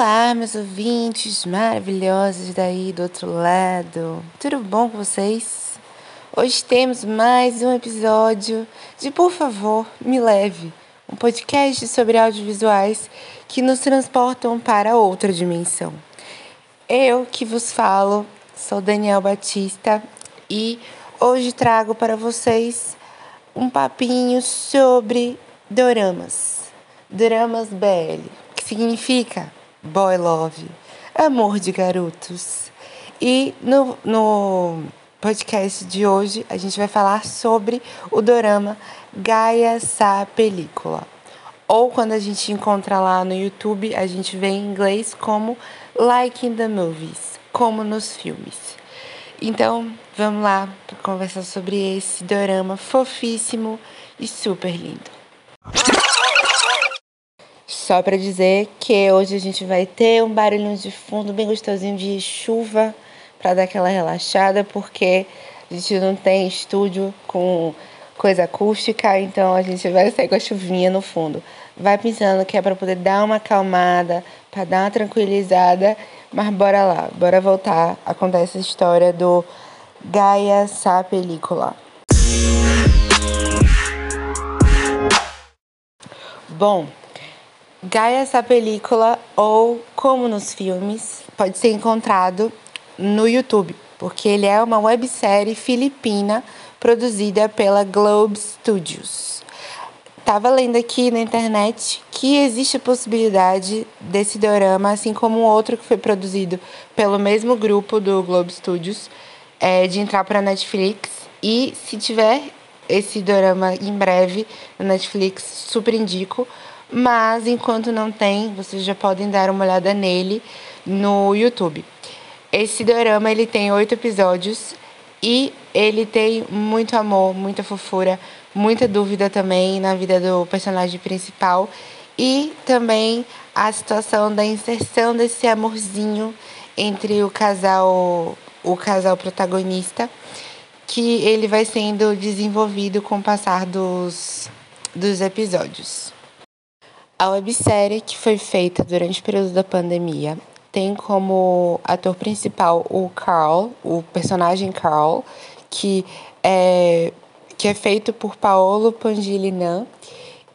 Olá, meus ouvintes maravilhosos daí do outro lado. Tudo bom com vocês? Hoje temos mais um episódio de Por favor, me leve, um podcast sobre audiovisuais que nos transportam para outra dimensão. Eu que vos falo, sou Daniel Batista e hoje trago para vocês um papinho sobre doramas. Doramas BL, que significa boy love, amor de garotos. E no, no podcast de hoje a gente vai falar sobre o dorama Gaia Sa Película. Ou quando a gente encontra lá no YouTube, a gente vê em inglês como Like in the Movies, como nos filmes. Então, vamos lá para conversar sobre esse dorama fofíssimo e super lindo. Só para dizer que hoje a gente vai ter um barulhinho de fundo bem gostosinho de chuva para dar aquela relaxada, porque a gente não tem estúdio com coisa acústica, então a gente vai sair com a chuvinha no fundo. Vai pensando que é para poder dar uma acalmada, para dar uma tranquilizada, mas bora lá, bora voltar a contar essa história do Gaia Sa Película. Bom, Gaia essa película, ou como nos filmes, pode ser encontrado no YouTube, porque ele é uma websérie filipina produzida pela Globe Studios. Estava lendo aqui na internet que existe a possibilidade desse dorama, assim como outro que foi produzido pelo mesmo grupo do Globe Studios, é, de entrar para a Netflix. E se tiver esse dorama em breve na Netflix, super indico mas enquanto não tem, vocês já podem dar uma olhada nele no YouTube. Esse dorama ele tem oito episódios e ele tem muito amor, muita fofura, muita dúvida também na vida do personagem principal e também a situação da inserção desse amorzinho entre o casal, o casal protagonista, que ele vai sendo desenvolvido com o passar dos, dos episódios. A websérie, que foi feita durante o período da pandemia, tem como ator principal o Carl, o personagem Carl, que é, que é feito por Paolo Pangilinan,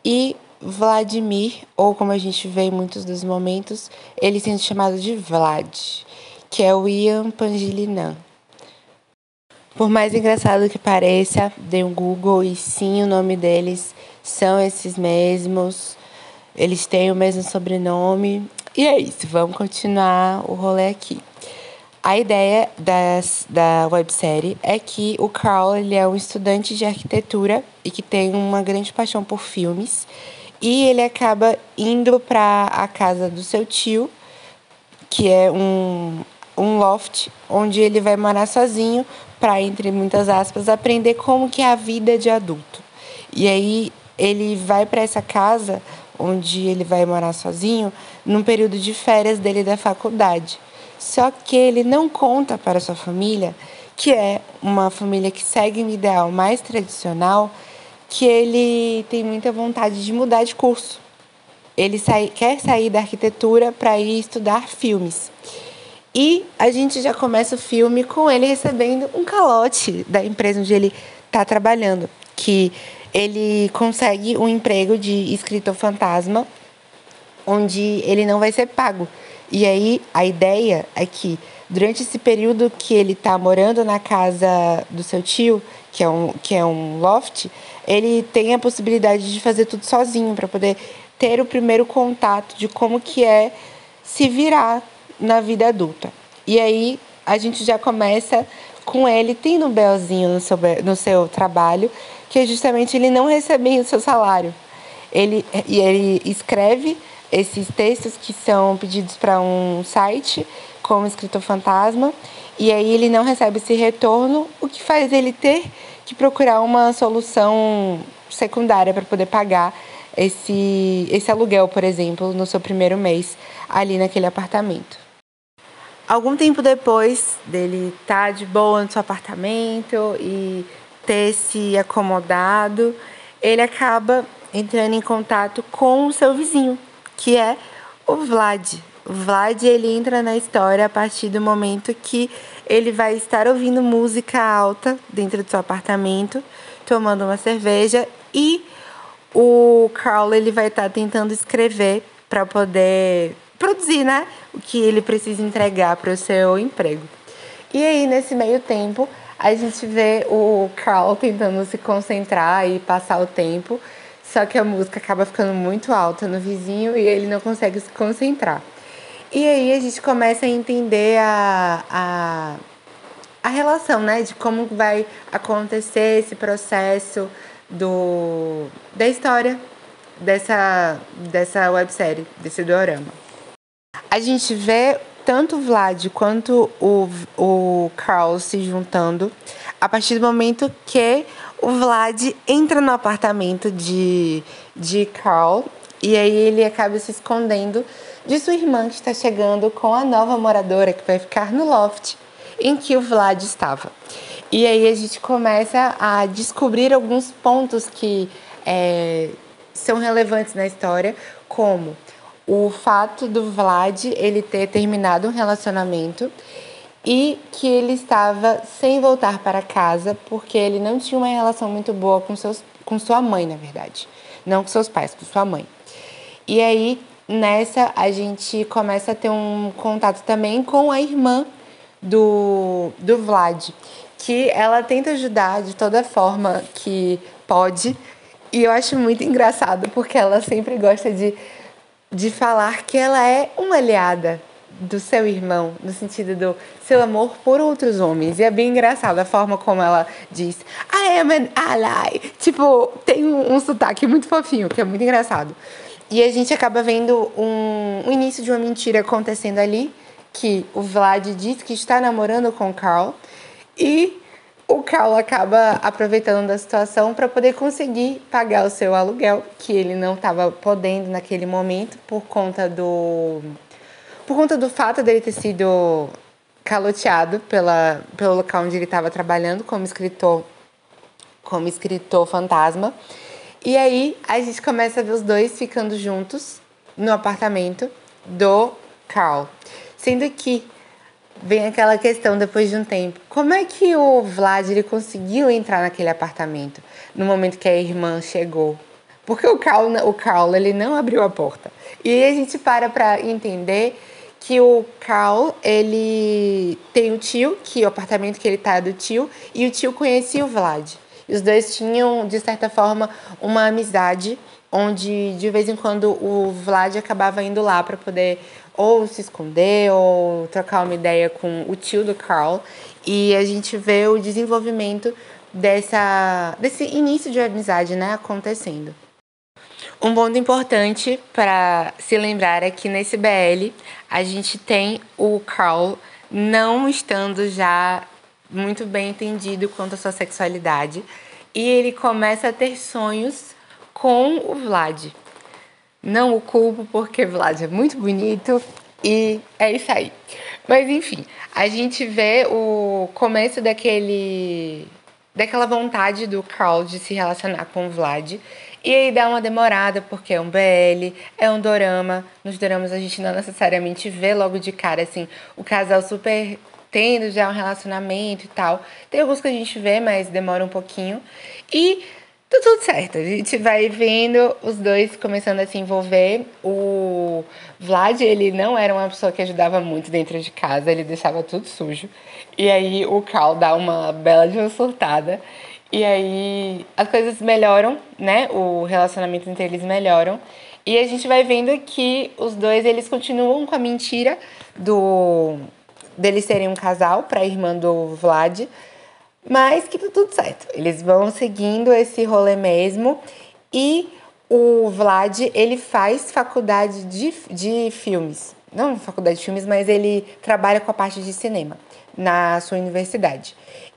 e Vladimir, ou como a gente vê em muitos dos momentos, ele sendo chamado de Vlad, que é o Ian Pangilinan. Por mais engraçado que pareça, dê um Google e sim, o nome deles são esses mesmos. Eles têm o mesmo sobrenome. E é isso, vamos continuar o rolê aqui. A ideia das, da websérie é que o Carl ele é um estudante de arquitetura e que tem uma grande paixão por filmes. E ele acaba indo para a casa do seu tio, que é um, um loft, onde ele vai morar sozinho para, entre muitas aspas, aprender como que é a vida de adulto. E aí ele vai para essa casa onde ele vai morar sozinho, num período de férias dele da faculdade. Só que ele não conta para sua família, que é uma família que segue um ideal mais tradicional, que ele tem muita vontade de mudar de curso. Ele sai, quer sair da arquitetura para ir estudar filmes. E a gente já começa o filme com ele recebendo um calote da empresa onde ele está trabalhando, que ele consegue um emprego de escritor fantasma, onde ele não vai ser pago. E aí a ideia é que durante esse período que ele está morando na casa do seu tio, que é um, que é um loft, ele tem a possibilidade de fazer tudo sozinho para poder ter o primeiro contato de como que é se virar na vida adulta. E aí a gente já começa com ele tendo um belzinho no seu, no seu trabalho que é justamente ele não recebendo o seu salário. Ele, e ele escreve esses textos que são pedidos para um site como escritor fantasma e aí ele não recebe esse retorno, o que faz ele ter que procurar uma solução secundária para poder pagar esse, esse aluguel, por exemplo, no seu primeiro mês ali naquele apartamento. Algum tempo depois dele estar tá de boa no seu apartamento e ter se acomodado, ele acaba entrando em contato com o seu vizinho, que é o Vlad, Vlad ele entra na história a partir do momento que ele vai estar ouvindo música alta dentro do seu apartamento, tomando uma cerveja e o Carl ele vai estar tentando escrever para poder produzir, né, o que ele precisa entregar para o seu emprego. E aí nesse meio tempo a gente vê o Carl tentando se concentrar e passar o tempo, só que a música acaba ficando muito alta no vizinho e ele não consegue se concentrar. E aí a gente começa a entender a, a, a relação, né, de como vai acontecer esse processo do, da história dessa, dessa websérie, desse dorama. A gente vê tanto o Vlad quanto o, o Carl se juntando a partir do momento que o Vlad entra no apartamento de, de Carl e aí ele acaba se escondendo de sua irmã que está chegando com a nova moradora que vai ficar no loft em que o Vlad estava. E aí a gente começa a descobrir alguns pontos que é, são relevantes na história, como o fato do Vlad ele ter terminado um relacionamento e que ele estava sem voltar para casa porque ele não tinha uma relação muito boa com, seus, com sua mãe, na verdade. Não com seus pais, com sua mãe. E aí, nessa, a gente começa a ter um contato também com a irmã do, do Vlad, que ela tenta ajudar de toda forma que pode. E eu acho muito engraçado porque ela sempre gosta de de falar que ela é uma aliada do seu irmão, no sentido do seu amor por outros homens. E é bem engraçado a forma como ela diz I am an ally. Tipo, tem um, um sotaque muito fofinho, que é muito engraçado. E a gente acaba vendo um, um início de uma mentira acontecendo ali, que o Vlad diz que está namorando com o Carl. E o Carl acaba aproveitando da situação para poder conseguir pagar o seu aluguel, que ele não estava podendo naquele momento por conta do por conta do fato dele ter sido caloteado pela, pelo local onde ele estava trabalhando como escritor como escritor fantasma. E aí a gente começa a ver os dois ficando juntos no apartamento do Carl. Sendo que vem aquela questão depois de um tempo. Como é que o Vlad ele conseguiu entrar naquele apartamento no momento que a irmã chegou? Porque o Carl, o Carl ele não abriu a porta. E aí a gente para para entender que o Carl, ele tem o tio, que o apartamento que ele tá é do tio, e o tio conhecia o Vlad. E os dois tinham, de certa forma, uma amizade, onde de vez em quando o Vlad acabava indo lá para poder ou se esconder ou trocar uma ideia com o tio do Carl e a gente vê o desenvolvimento dessa desse início de amizade, né, acontecendo. Um ponto importante para se lembrar é que nesse BL a gente tem o Carl não estando já muito bem entendido quanto à sua sexualidade e ele começa a ter sonhos com o Vlad. Não o culpo porque Vlad é muito bonito e é isso aí. Mas enfim, a gente vê o começo daquele daquela vontade do Carl de se relacionar com o Vlad. E aí dá uma demorada, porque é um BL, é um dorama. Nos doramas a gente não necessariamente vê logo de cara, assim, o casal super tendo já um relacionamento e tal. Tem alguns que a gente vê, mas demora um pouquinho. E Tá tudo certo. A gente vai vendo os dois começando a se envolver. O Vlad, ele não era uma pessoa que ajudava muito dentro de casa, ele deixava tudo sujo. E aí o Carl dá uma bela de uma surtada. E aí as coisas melhoram, né? O relacionamento entre eles melhoram. E a gente vai vendo que os dois eles continuam com a mentira do deles serem um casal para a irmã do Vlad mas que tá tudo certo. Eles vão seguindo esse rolê mesmo. E o Vlad, ele faz faculdade de, de filmes. Não faculdade de filmes, mas ele trabalha com a parte de cinema na sua universidade.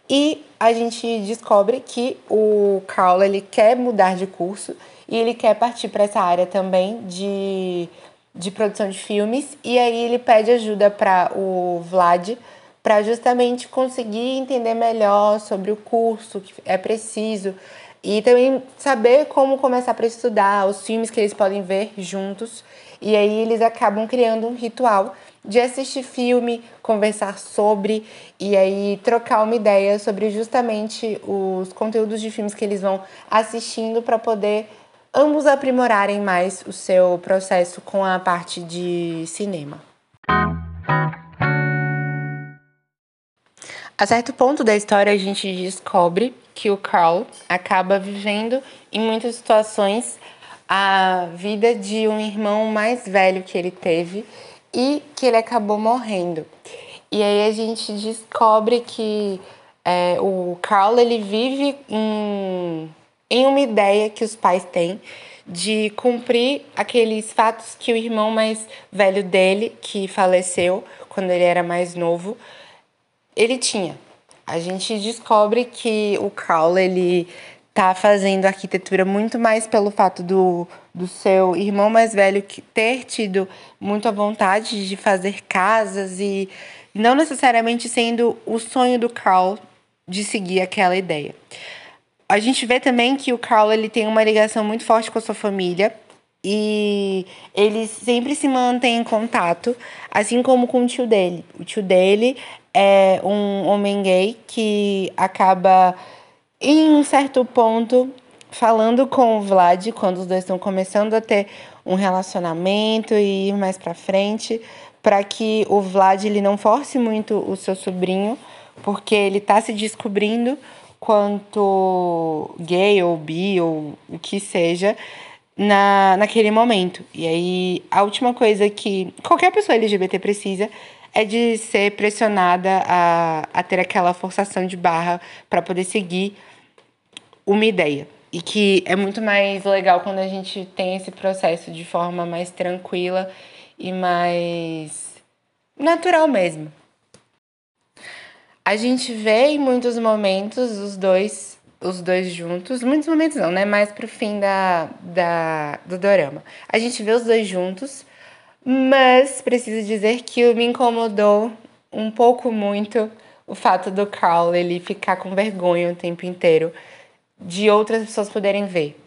E a gente descobre que o Carl ele quer mudar de curso e ele quer partir para essa área também de, de produção de filmes. E aí ele pede ajuda para o Vlad para justamente conseguir entender melhor sobre o curso que é preciso. E também saber como começar para estudar, os filmes que eles podem ver juntos. E aí eles acabam criando um ritual de assistir filme, conversar sobre e aí trocar uma ideia sobre justamente os conteúdos de filmes que eles vão assistindo para poder ambos aprimorarem mais o seu processo com a parte de cinema. A certo ponto da história, a gente descobre que o Carl acaba vivendo em muitas situações a vida de um irmão mais velho que ele teve e que ele acabou morrendo. E aí a gente descobre que é, o Carl ele vive em, em uma ideia que os pais têm de cumprir aqueles fatos que o irmão mais velho dele, que faleceu quando ele era mais novo, ele tinha. A gente descobre que o Carl ele tá fazendo arquitetura muito mais pelo fato do, do seu irmão mais velho ter tido muita vontade de fazer casas e não necessariamente sendo o sonho do Carl de seguir aquela ideia. A gente vê também que o Carl ele tem uma ligação muito forte com a sua família e ele sempre se mantém em contato, assim como com o tio dele. O tio dele é um homem gay que acaba em um certo ponto, falando com o Vlad, quando os dois estão começando a ter um relacionamento e ir mais para frente, para que o Vlad ele não force muito o seu sobrinho, porque ele está se descobrindo quanto gay ou bi ou o que seja na, naquele momento. E aí, a última coisa que qualquer pessoa LGBT precisa é de ser pressionada a, a ter aquela forçação de barra para poder seguir uma ideia. E que é muito mais legal quando a gente tem esse processo de forma mais tranquila e mais natural mesmo. A gente vê em muitos momentos os dois, os dois juntos, muitos momentos não, né? Mais pro fim da, da, do dorama. A gente vê os dois juntos, mas preciso dizer que me incomodou um pouco muito o fato do Carl ele ficar com vergonha o tempo inteiro de outras pessoas poderem ver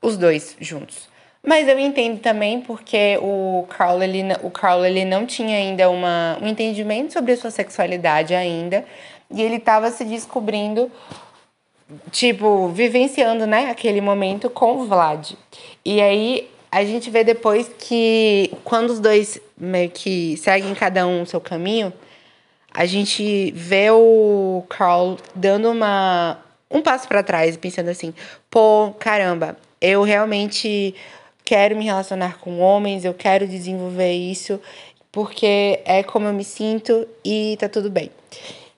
os dois juntos. Mas eu entendo também porque o Carl, ele, o Carl, ele não tinha ainda uma, um entendimento sobre a sua sexualidade ainda. E ele estava se descobrindo, tipo, vivenciando, né, aquele momento com o Vlad. E aí a gente vê depois que quando os dois meio que seguem cada um o seu caminho, a gente vê o Carl dando uma um passo para trás, pensando assim: pô, caramba, eu realmente quero me relacionar com homens, eu quero desenvolver isso, porque é como eu me sinto e tá tudo bem.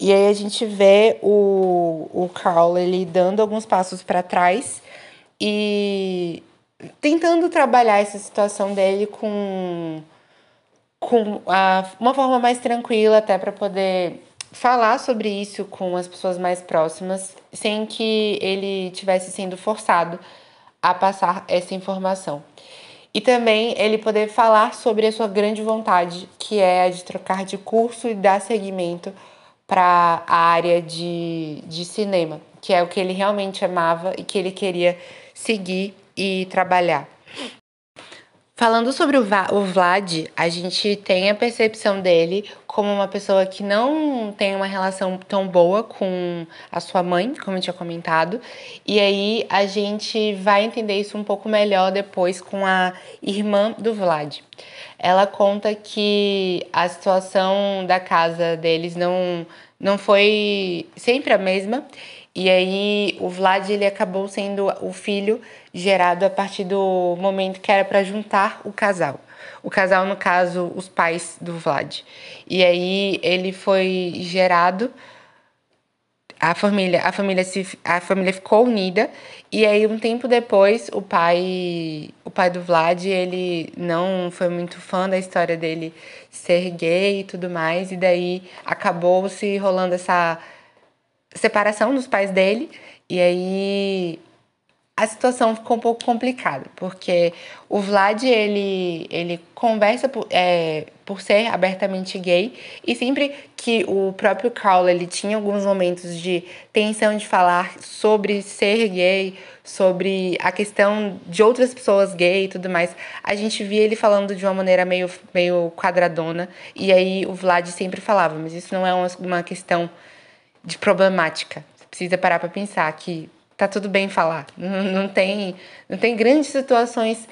E aí a gente vê o, o Carl ele dando alguns passos para trás e tentando trabalhar essa situação dele com, com a, uma forma mais tranquila, até para poder falar sobre isso com as pessoas mais próximas, sem que ele tivesse sendo forçado a passar essa informação. E também ele poder falar sobre a sua grande vontade, que é a de trocar de curso e dar seguimento para a área de, de cinema, que é o que ele realmente amava e que ele queria seguir e trabalhar. Falando sobre o, Vlad, a gente tem a percepção dele como uma pessoa que não tem uma relação tão boa com a sua mãe, como eu tinha comentado. E aí a gente vai entender isso um pouco melhor depois com a irmã do Vlad. Ela conta que a situação da casa deles não, não foi sempre a mesma. E aí o Vlad ele acabou sendo o filho gerado a partir do momento que era para juntar o casal. O casal, no caso, os pais do Vlad. E aí ele foi gerado a família, a família se, a família ficou unida e aí um tempo depois o pai, o pai do Vlad, ele não foi muito fã da história dele ser gay e tudo mais e daí acabou se rolando essa separação dos pais dele e aí a situação ficou um pouco complicada, porque o Vlad, ele, ele conversa por, é, por ser abertamente gay, e sempre que o próprio Carl, ele tinha alguns momentos de tensão de falar sobre ser gay, sobre a questão de outras pessoas gay e tudo mais, a gente via ele falando de uma maneira meio, meio quadradona, e aí o Vlad sempre falava, mas isso não é uma, uma questão de problemática, você precisa parar para pensar que tá tudo bem falar. Não, não, tem, não tem grandes situações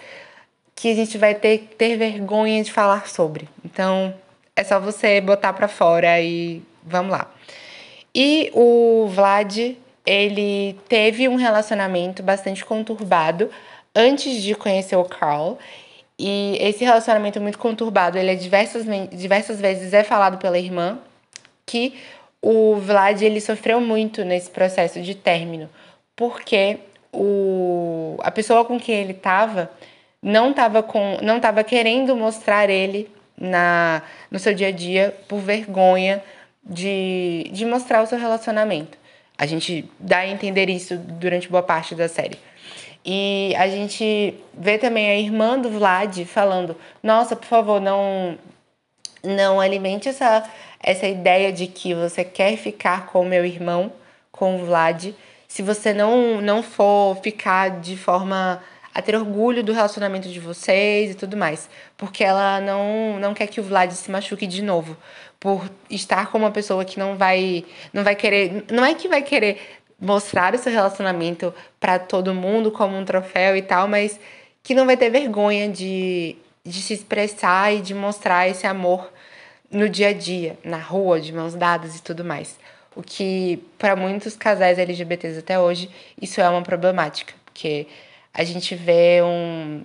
que a gente vai ter ter vergonha de falar sobre. Então, é só você botar para fora e vamos lá. E o Vlad, ele teve um relacionamento bastante conturbado antes de conhecer o Carl. E esse relacionamento muito conturbado, ele é diversas, diversas vezes é falado pela irmã que o Vlad ele sofreu muito nesse processo de término porque o, a pessoa com quem ele estava não estava com não estava querendo mostrar ele na no seu dia a dia por vergonha de, de mostrar o seu relacionamento. A gente dá a entender isso durante boa parte da série. E a gente vê também a irmã do Vlad falando: "Nossa, por favor, não não alimente essa essa ideia de que você quer ficar com meu irmão, com o Vlad, se você não, não for ficar de forma a ter orgulho do relacionamento de vocês e tudo mais. Porque ela não, não quer que o Vlad se machuque de novo. Por estar com uma pessoa que não vai, não vai querer. Não é que vai querer mostrar o seu relacionamento para todo mundo como um troféu e tal, mas que não vai ter vergonha de, de se expressar e de mostrar esse amor no dia a dia, na rua, de mãos dadas e tudo mais. O que, para muitos casais LGBTs até hoje, isso é uma problemática, porque a gente vê um,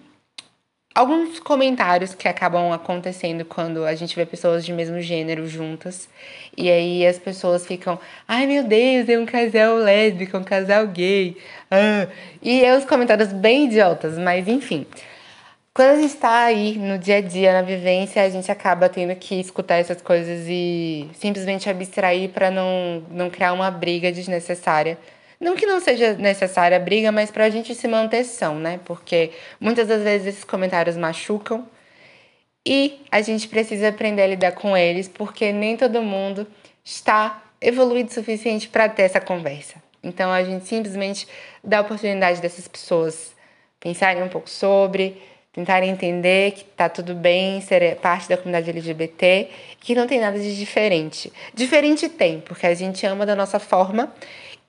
alguns comentários que acabam acontecendo quando a gente vê pessoas de mesmo gênero juntas. E aí as pessoas ficam, ai meu Deus, é um casal lésbico, um casal gay. Ah. E é os comentários bem idiotas, mas enfim. Quando a gente está aí no dia a dia, na vivência, a gente acaba tendo que escutar essas coisas e simplesmente abstrair para não, não criar uma briga desnecessária. Não que não seja necessária a briga, mas para a gente se manter são, né? Porque muitas das vezes esses comentários machucam e a gente precisa aprender a lidar com eles, porque nem todo mundo está evoluído o suficiente para ter essa conversa. Então a gente simplesmente dá a oportunidade dessas pessoas pensarem um pouco sobre tentarem entender que tá tudo bem ser parte da comunidade LGBT, que não tem nada de diferente. Diferente tem, porque a gente ama da nossa forma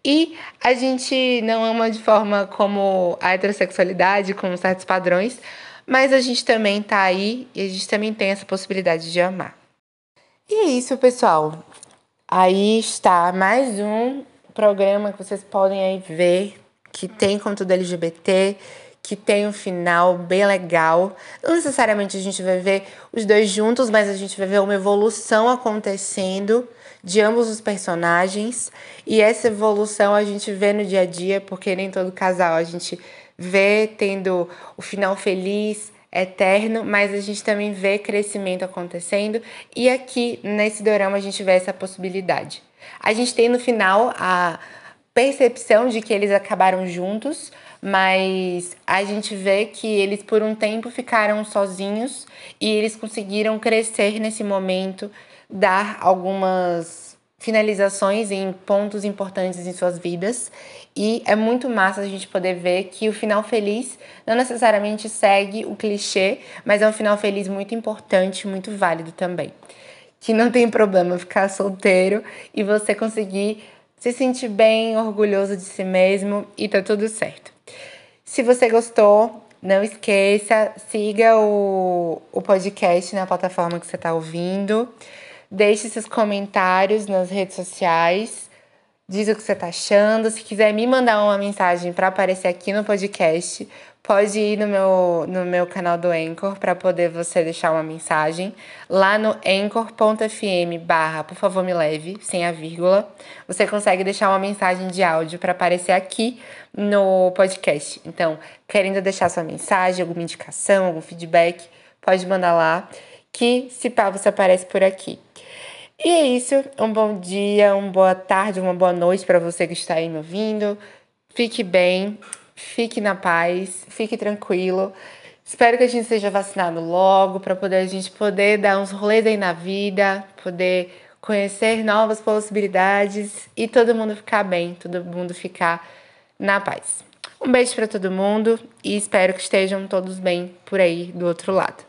e a gente não ama de forma como a heterossexualidade, com certos padrões, mas a gente também tá aí e a gente também tem essa possibilidade de amar. E é isso, pessoal. Aí está mais um programa que vocês podem aí ver que tem conteúdo LGBT que tem um final bem legal. Não necessariamente a gente vai ver os dois juntos, mas a gente vai ver uma evolução acontecendo de ambos os personagens. E essa evolução a gente vê no dia a dia, porque nem todo casal a gente vê tendo o final feliz, eterno, mas a gente também vê crescimento acontecendo. E aqui nesse dorama a gente vê essa possibilidade. A gente tem no final a percepção de que eles acabaram juntos, mas a gente vê que eles por um tempo ficaram sozinhos e eles conseguiram crescer nesse momento, dar algumas finalizações em pontos importantes em suas vidas e é muito massa a gente poder ver que o final feliz não necessariamente segue o clichê, mas é um final feliz muito importante, muito válido também. Que não tem problema ficar solteiro e você conseguir se sentir bem, orgulhoso de si mesmo e tá tudo certo. Se você gostou, não esqueça, siga o, o podcast na plataforma que você está ouvindo. Deixe seus comentários nas redes sociais. Diz o que você está achando. Se quiser me mandar uma mensagem para aparecer aqui no podcast, pode ir no meu, no meu canal do Anchor para poder você deixar uma mensagem. Lá no anchor.fm barra, por favor me leve, sem a vírgula. Você consegue deixar uma mensagem de áudio para aparecer aqui no podcast. Então, querendo deixar sua mensagem, alguma indicação, algum feedback, pode mandar lá, que se pá, você aparece por aqui. E é isso. Um bom dia, uma boa tarde, uma boa noite para você que está aí me ouvindo. Fique bem fique na paz, fique tranquilo. Espero que a gente seja vacinado logo para poder a gente poder dar uns rolês aí na vida, poder conhecer novas possibilidades e todo mundo ficar bem, todo mundo ficar na paz. Um beijo para todo mundo e espero que estejam todos bem por aí do outro lado.